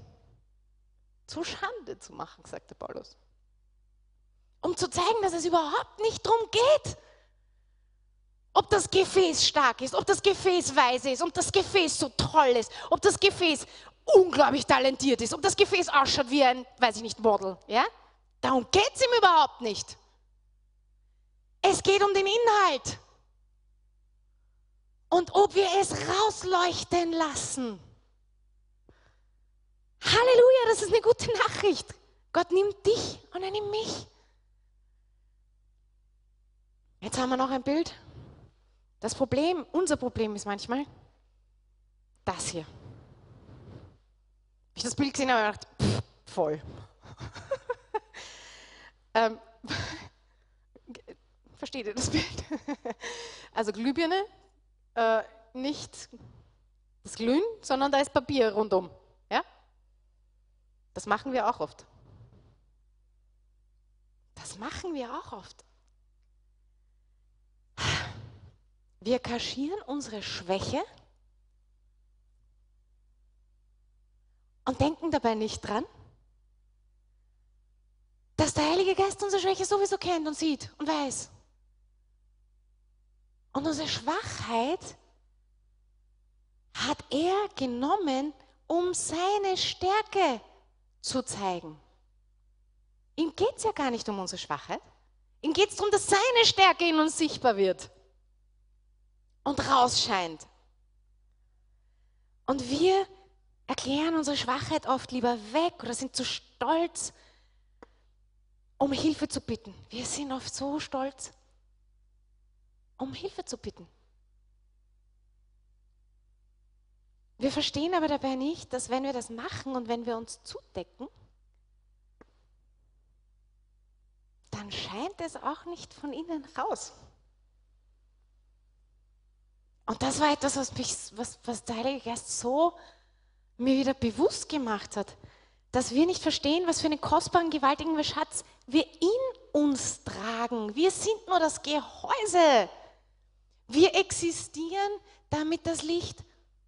zu Schande zu machen, sagte Paulus. Um zu zeigen, dass es überhaupt nicht darum geht, ob das Gefäß stark ist, ob das Gefäß weise ist, ob das Gefäß so toll ist, ob das Gefäß unglaublich talentiert ist, ob das Gefäß ausschaut wie ein, weiß ich nicht, Model. Ja? Darum geht es ihm überhaupt nicht. Es geht um den Inhalt. Und ob wir es rausleuchten lassen. Halleluja, das ist eine gute Nachricht. Gott nimmt dich und er nimmt mich. Jetzt haben wir noch ein Bild. Das Problem, unser Problem ist manchmal das hier. Ich das Bild gesehen habe, habe gedacht, pff, voll. ähm, versteht ihr das Bild? also Glühbirne, äh, nicht das Glühen, sondern da ist Papier rundum. Das machen wir auch oft. Das machen wir auch oft. Wir kaschieren unsere Schwäche und denken dabei nicht dran, dass der Heilige Geist unsere Schwäche sowieso kennt und sieht und weiß. Und unsere Schwachheit hat er genommen, um seine Stärke zu zeigen. Ihm geht es ja gar nicht um unsere Schwachheit. Ihm geht es darum, dass seine Stärke in uns sichtbar wird und rausscheint. Und wir erklären unsere Schwachheit oft lieber weg oder sind zu stolz, um Hilfe zu bitten. Wir sind oft so stolz, um Hilfe zu bitten. Wir verstehen aber dabei nicht, dass wenn wir das machen und wenn wir uns zudecken, dann scheint es auch nicht von innen raus. Und das war etwas, was, mich, was, was der Heilige Geist so mir wieder bewusst gemacht hat, dass wir nicht verstehen, was für einen kostbaren, gewaltigen Schatz wir in uns tragen. Wir sind nur das Gehäuse. Wir existieren, damit das Licht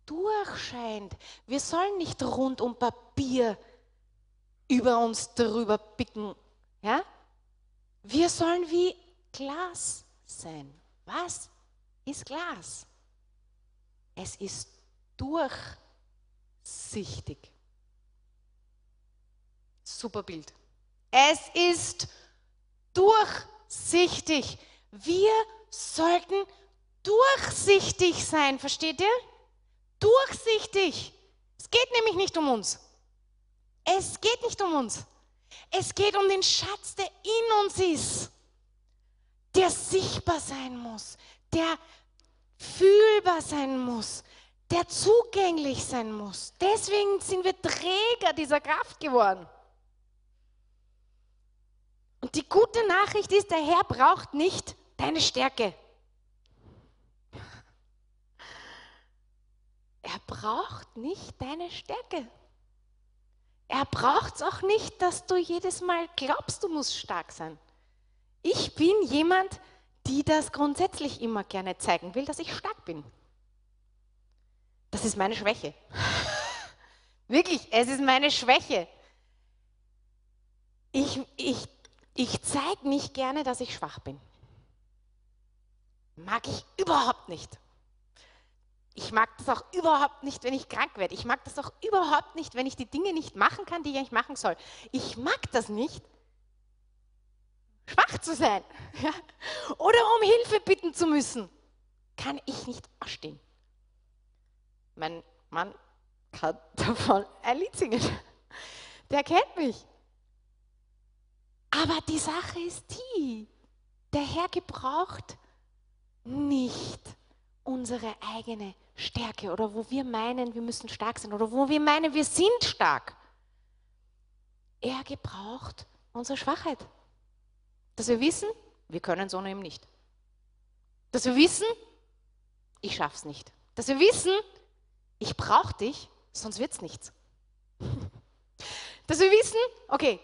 durchscheint. Wir sollen nicht rund um Papier über uns drüber picken. Ja? Wir sollen wie Glas sein. Was ist Glas? Es ist durchsichtig. Super Bild. Es ist durchsichtig. Wir sollten durchsichtig sein, versteht ihr? Durchsichtig. Es geht nämlich nicht um uns. Es geht nicht um uns. Es geht um den Schatz, der in uns ist, der sichtbar sein muss, der fühlbar sein muss, der zugänglich sein muss. Deswegen sind wir Träger dieser Kraft geworden. Und die gute Nachricht ist, der Herr braucht nicht deine Stärke. Er braucht nicht deine Stärke. Er braucht es auch nicht, dass du jedes Mal glaubst, du musst stark sein. Ich bin jemand, die das grundsätzlich immer gerne zeigen will, dass ich stark bin. Das ist meine Schwäche. Wirklich, es ist meine Schwäche. Ich, ich, ich zeige nicht gerne, dass ich schwach bin. Mag ich überhaupt nicht. Ich mag das auch überhaupt nicht, wenn ich krank werde. Ich mag das auch überhaupt nicht, wenn ich die Dinge nicht machen kann, die ich eigentlich machen soll. Ich mag das nicht, schwach zu sein ja? oder um Hilfe bitten zu müssen. Kann ich nicht ausstehen. Mein Mann kann davon ein Lied singen. Der kennt mich. Aber die Sache ist die, der Herr gebraucht nicht unsere eigene Stärke oder wo wir meinen, wir müssen stark sein oder wo wir meinen, wir sind stark. Er gebraucht unsere Schwachheit. Dass wir wissen, wir können es ohne ihm nicht. Dass wir wissen, ich schaff's nicht. Dass wir wissen, ich brauche dich, sonst wird's nichts. Dass wir wissen, okay,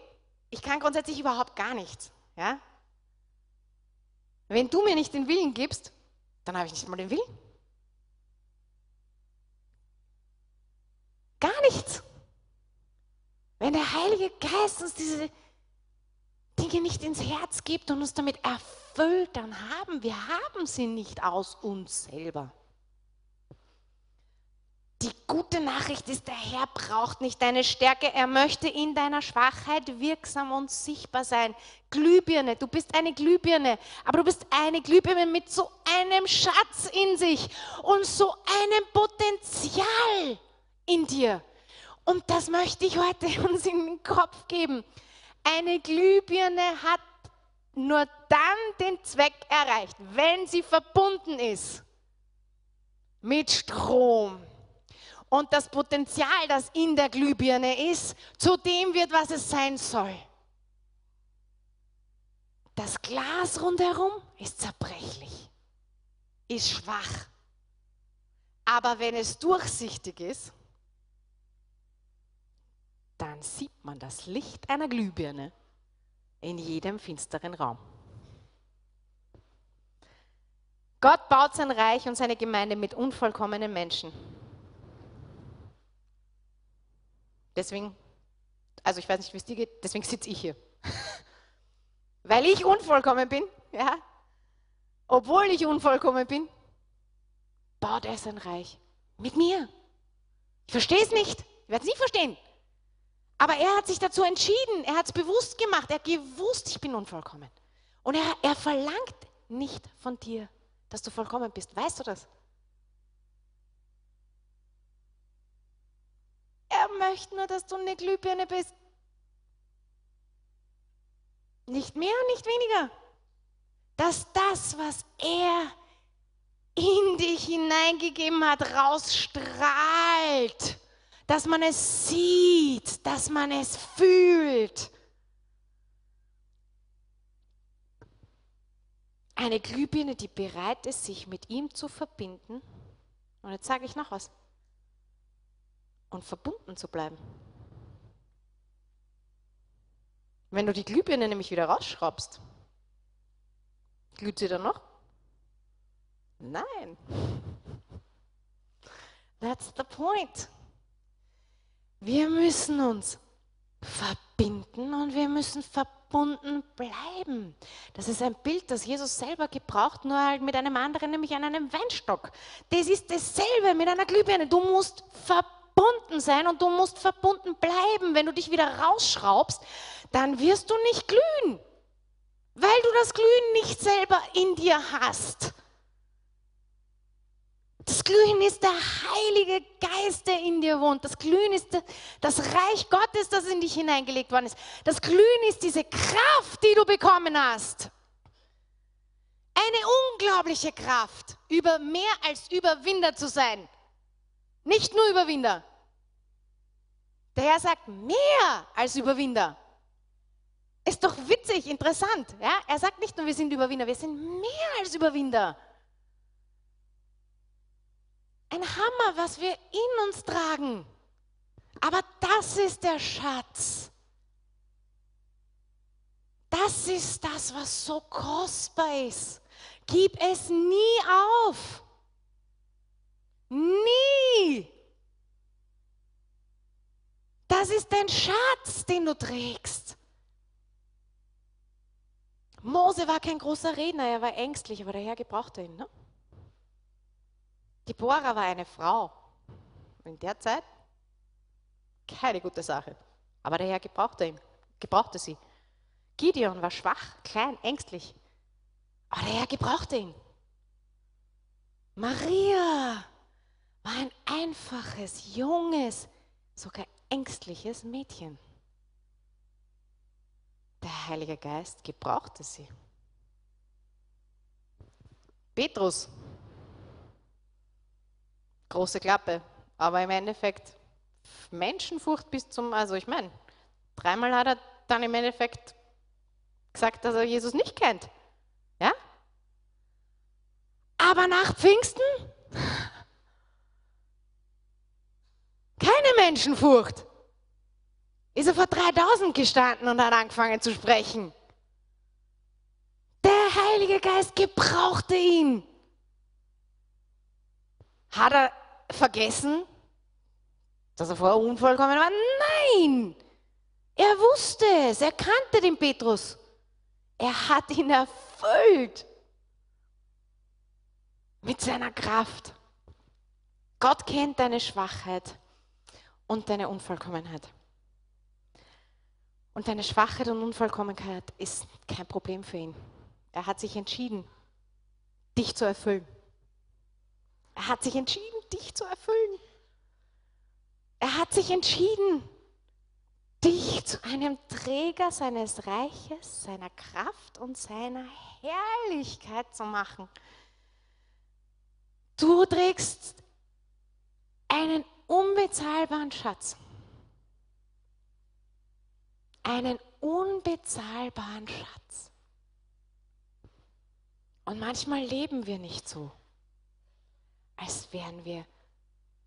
ich kann grundsätzlich überhaupt gar nichts. Ja? Wenn du mir nicht den Willen gibst, dann habe ich nicht mal den Willen. Gar nichts. Wenn der Heilige Geist uns diese Dinge nicht ins Herz gibt und uns damit erfüllt, dann haben wir haben sie nicht aus uns selber. Die gute Nachricht ist, der Herr braucht nicht deine Stärke, er möchte in deiner Schwachheit wirksam und sichtbar sein. Glühbirne, du bist eine Glühbirne, aber du bist eine Glühbirne mit so einem Schatz in sich und so einem Potenzial in dir. Und das möchte ich heute uns in den Kopf geben. Eine Glühbirne hat nur dann den Zweck erreicht, wenn sie verbunden ist mit Strom und das Potenzial, das in der Glühbirne ist, zu dem wird, was es sein soll. Das Glas rundherum ist zerbrechlich, ist schwach. Aber wenn es durchsichtig ist, dann sieht man das Licht einer Glühbirne in jedem finsteren Raum. Gott baut sein Reich und seine Gemeinde mit unvollkommenen Menschen. Deswegen, also ich weiß nicht, wie es dir geht, deswegen sitze ich hier. Weil ich unvollkommen bin, ja, obwohl ich unvollkommen bin, baut er sein Reich mit mir. Ich verstehe es nicht, ich werde es nie verstehen. Aber er hat sich dazu entschieden, er hat es bewusst gemacht, er hat gewusst, ich bin unvollkommen. Und er, er verlangt nicht von dir, dass du vollkommen bist. Weißt du das? Er möchte nur, dass du eine Glühbirne bist. Nicht mehr und nicht weniger. Dass das, was er in dich hineingegeben hat, rausstrahlt. Dass man es sieht, dass man es fühlt. Eine Glühbirne, die bereit ist, sich mit ihm zu verbinden. Und jetzt sage ich noch was und verbunden zu bleiben. Wenn du die Glühbirne nämlich wieder rausschraubst, glüht sie dann noch? Nein. That's the point. Wir müssen uns verbinden und wir müssen verbunden bleiben. Das ist ein Bild, das Jesus selber gebraucht, nur halt mit einem anderen, nämlich an einem Weinstock. Das ist dasselbe mit einer Glühbirne. Du musst verbunden sein und du musst verbunden bleiben. Wenn du dich wieder rausschraubst, dann wirst du nicht glühen, weil du das Glühen nicht selber in dir hast. Das Glühen ist der Heilige Geist, der in dir wohnt. Das Glühen ist das Reich Gottes, das in dich hineingelegt worden ist. Das Glühen ist diese Kraft, die du bekommen hast. Eine unglaubliche Kraft, über mehr als Überwinder zu sein. Nicht nur Überwinder. Der Herr sagt mehr als Überwinder. Ist doch witzig, interessant. Ja? Er sagt nicht nur, wir sind Überwinder, wir sind mehr als Überwinder. Ein Hammer, was wir in uns tragen. Aber das ist der Schatz. Das ist das, was so kostbar ist. Gib es nie auf. Nie. Das ist dein Schatz, den du trägst. Mose war kein großer Redner, er war ängstlich, aber der Herr gebrauchte ihn. Ne? Deborah war eine Frau. In der Zeit keine gute Sache. Aber der Herr gebrauchte ihn, gebrauchte sie. Gideon war schwach, klein, ängstlich. Aber der Herr gebrauchte ihn. Maria war ein einfaches, junges, sogar ängstliches Mädchen. Der Heilige Geist gebrauchte sie. Petrus, große Klappe, aber im Endeffekt Menschenfurcht bis zum, also ich meine, dreimal hat er dann im Endeffekt gesagt, dass er Jesus nicht kennt. Ja? Aber nach Pfingsten keine Menschenfurcht. Ist er vor 3000 gestanden und hat angefangen zu sprechen. Der Heilige Geist gebrauchte ihn. Hat er vergessen, dass er vorher unvollkommen war? Nein! Er wusste es, er kannte den Petrus. Er hat ihn erfüllt mit seiner Kraft. Gott kennt deine Schwachheit und deine Unvollkommenheit. Und deine Schwachheit und Unvollkommenheit ist kein Problem für ihn. Er hat sich entschieden, dich zu erfüllen. Er hat sich entschieden, dich zu erfüllen. Er hat sich entschieden, dich zu einem Träger seines Reiches, seiner Kraft und seiner Herrlichkeit zu machen. Du trägst einen unbezahlbaren Schatz. Einen unbezahlbaren Schatz. Und manchmal leben wir nicht so, als wären wir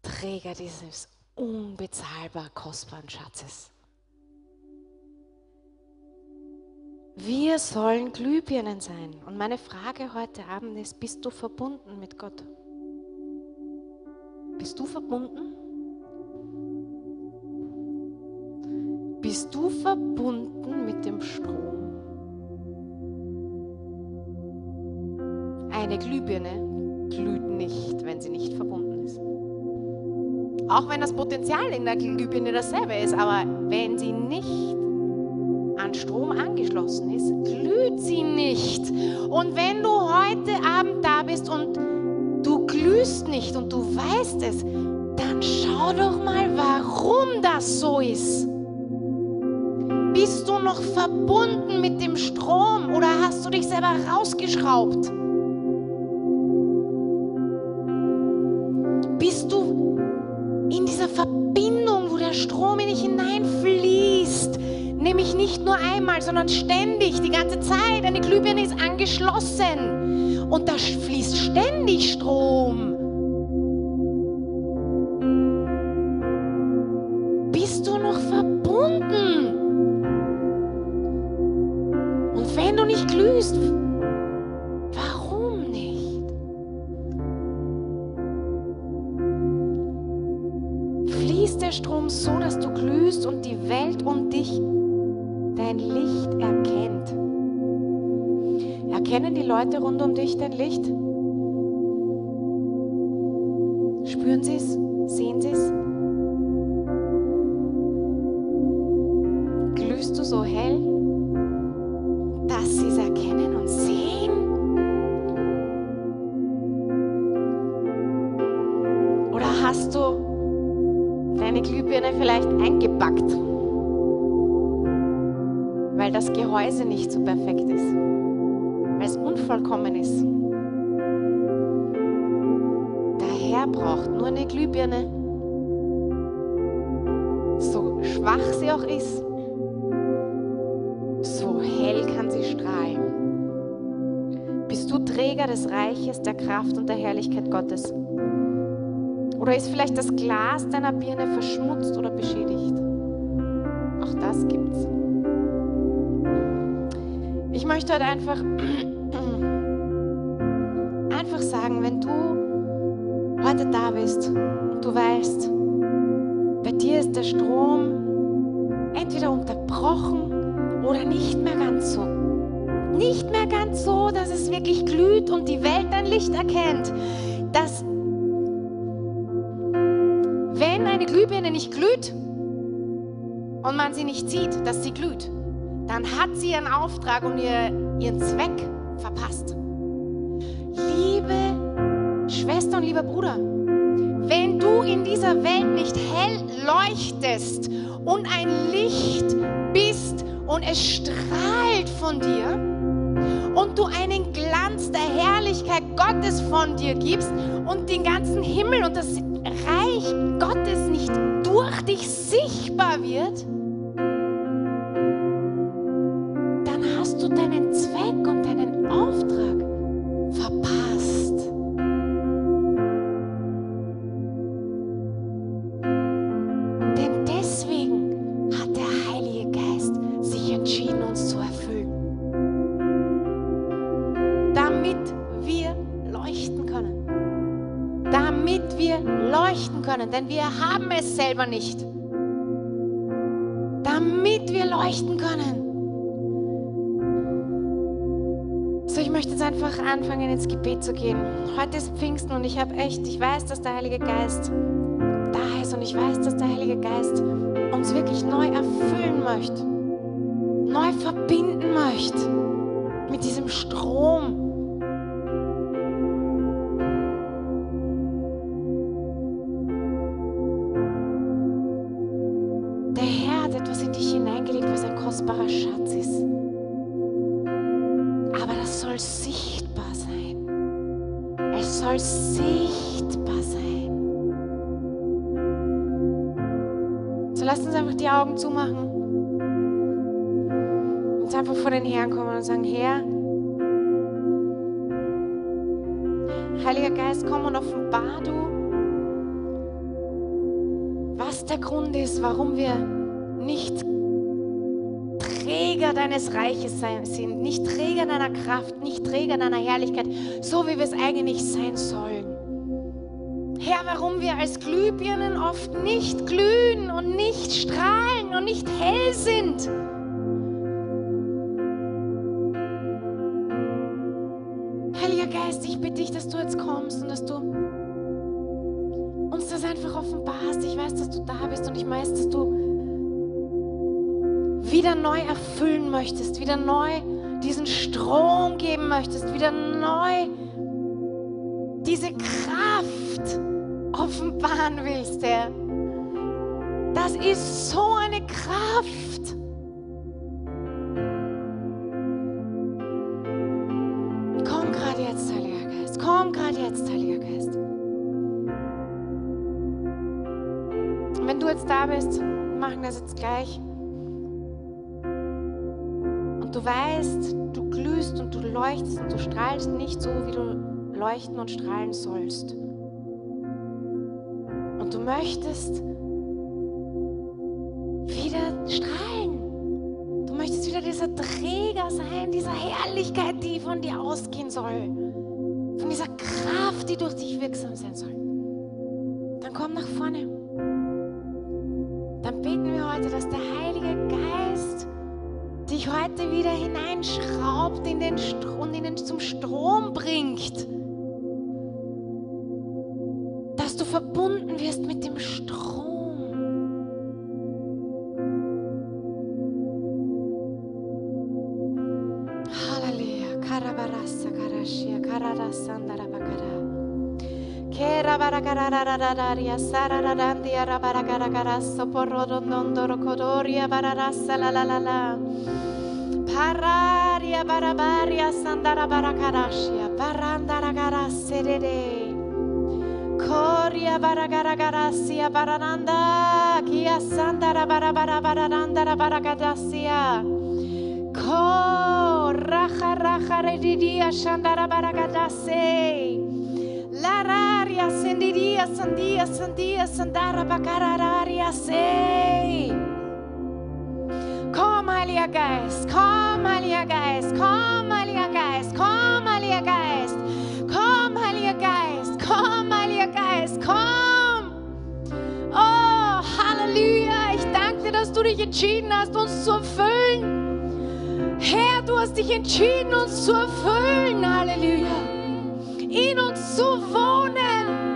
Träger dieses unbezahlbar kostbaren Schatzes. Wir sollen Glühbirnen sein. Und meine Frage heute Abend ist, bist du verbunden mit Gott? Bist du verbunden? Bist du verbunden mit dem Strom? Eine Glühbirne glüht nicht, wenn sie nicht verbunden ist. Auch wenn das Potenzial in der Glühbirne dasselbe ist, aber wenn sie nicht an Strom angeschlossen ist, glüht sie nicht. Und wenn du heute Abend da bist und du glühst nicht und du weißt es, dann schau doch mal, warum das so ist. Bist du noch verbunden mit dem Strom oder hast du dich selber rausgeschraubt? Nur einmal, sondern ständig, die ganze Zeit. Eine Glühbirne ist angeschlossen und da fließt ständig Strom. Bist du noch verbunden? Und wenn du nicht glühst, warum nicht? Fließt der Strom so, dass du glühst und die Welt um dich dein Licht erkennt. Erkennen die Leute rund um dich dein Licht? Spüren sie es? Kraft und der Herrlichkeit Gottes? Oder ist vielleicht das Glas deiner Birne verschmutzt oder beschädigt? Auch das gibt's. Ich möchte heute einfach, einfach sagen, wenn du heute da bist und du weißt, bei dir ist der Strom entweder unterbrochen oder nicht mehr ganz so. Nicht mehr ganz so, dass es wirklich glüht und die Welt dein Licht erkennt. Dass wenn eine Glühbirne nicht glüht und man sie nicht sieht, dass sie glüht, dann hat sie ihren Auftrag und ihr, ihren Zweck verpasst. Liebe Schwester und lieber Bruder, wenn du in dieser Welt nicht hell leuchtest und ein Licht bist und es strahlt von dir und du einen Glanz der Herrlichkeit Gottes von dir gibst und den ganzen Himmel und das Reich Gottes nicht durch dich sichtbar wird, nicht. Damit wir leuchten können. So, ich möchte jetzt einfach anfangen, ins Gebet zu gehen. Heute ist Pfingsten und ich habe echt, ich weiß, dass der Heilige Geist da ist und ich weiß, dass der Heilige Geist uns wirklich neu erfüllen möchte, neu verbinden möchte mit diesem Strom. Augen zumachen. Und einfach vor den Herrn kommen und sagen, Herr, Heiliger Geist, komm und offenbar du, was der Grund ist, warum wir nicht Träger deines Reiches sind, nicht Träger deiner Kraft, nicht Träger deiner Herrlichkeit, so wie wir es eigentlich sein sollen. Herr, warum wir als Glühbirnen oft nicht glühen und nicht strahlen und nicht hell sind. Heiliger Geist, ich bitte dich, dass du jetzt kommst und dass du uns das einfach offenbarst. Ich weiß, dass du da bist und ich weiß, dass du wieder neu erfüllen möchtest, wieder neu diesen Strom geben möchtest, wieder neu diese Kraft offenbaren willst, Herr. Das ist so eine Kraft. Komm gerade jetzt, Heiliger Geist. Komm gerade jetzt, Heiliger Geist. Und wenn du jetzt da bist, wir machen das jetzt gleich. Und du weißt, du glühst und du leuchtest und du strahlst nicht so, wie du leuchten und strahlen sollst. Möchtest wieder strahlen. Du möchtest wieder dieser Träger sein, dieser Herrlichkeit, die von dir ausgehen soll. Von dieser Kraft, die durch dich wirksam sein soll. Dann komm nach vorne. Dann beten wir heute, dass der Heilige Geist dich heute wieder hineinschraubt in den und in zum Strom bringt. Verbunden wirst mit dem Strom. Halleluja. Karabarasa karashia kararasandara bakara. Kera barakarararararia sarararandia rabarakaragarasso porrodondondoro kodoria bararasa la la la la. Pararia barabaria sandara barakarashia barandara garaserere. Koria baragaragarasia barananda kia sandara barabara baranandara barakadasia. Ko raja raja redidia shandara baragadase. La raria sendiria sandia, sandia, sandara, bakarararia, sei. Komm, Heiliger Geist, komm, Heiliger Geist, komm, du dich entschieden hast, uns zu erfüllen. Herr, du hast dich entschieden, uns zu erfüllen, Halleluja. In uns zu wohnen.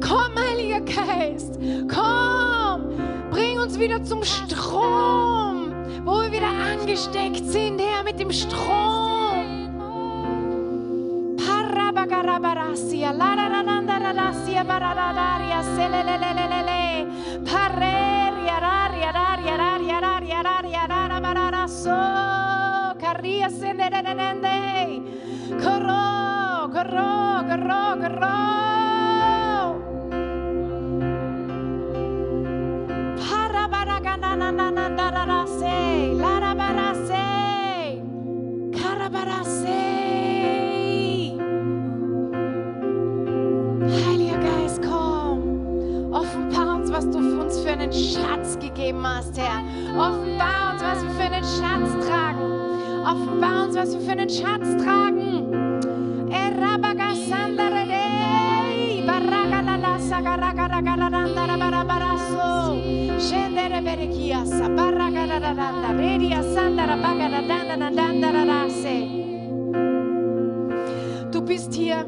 Komm, Heiliger Geist, komm, bring uns wieder zum Strom, wo wir wieder angesteckt sind, Herr, mit dem Strom. Parabagarabarassia, lararandarasia, bararadaria, selelelelelele, pareria, rarabararaso, carria, senderelelende, corro, corro, corro, corro. Parabaraganananandarase, larabarase, karabarase. Heiliger Geist, komm. Offenbar uns, was du für uns für einen Schatz gegeben hast, Herr. Offenbar uns, was wir für einen Schatz tragen. Offenbar uns, was wir für einen Schatz tragen. Scendere berechiasa, baragararanda, redia sandara, bagaradandandandarase. Du bist hier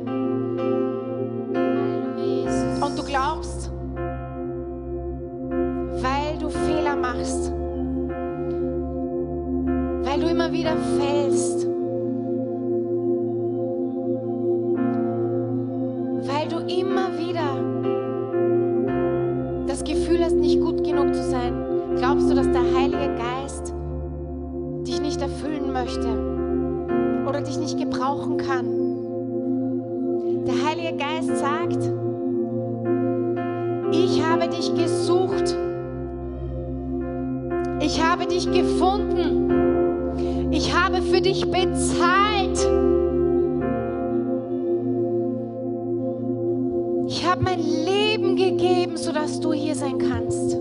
und du glaubst, weil du Fehler machst, weil du immer wieder fällst, weil du immer wieder das Gefühl hast, nicht gut genug zu sein, glaubst du, dass der Heilige Geist dich nicht erfüllen möchte oder dich nicht gebrauchen kann. Der Heilige Geist sagt, ich habe dich gesucht. Ich habe dich gefunden. Für dich bezahlt. Ich habe mein Leben gegeben, sodass du hier sein kannst.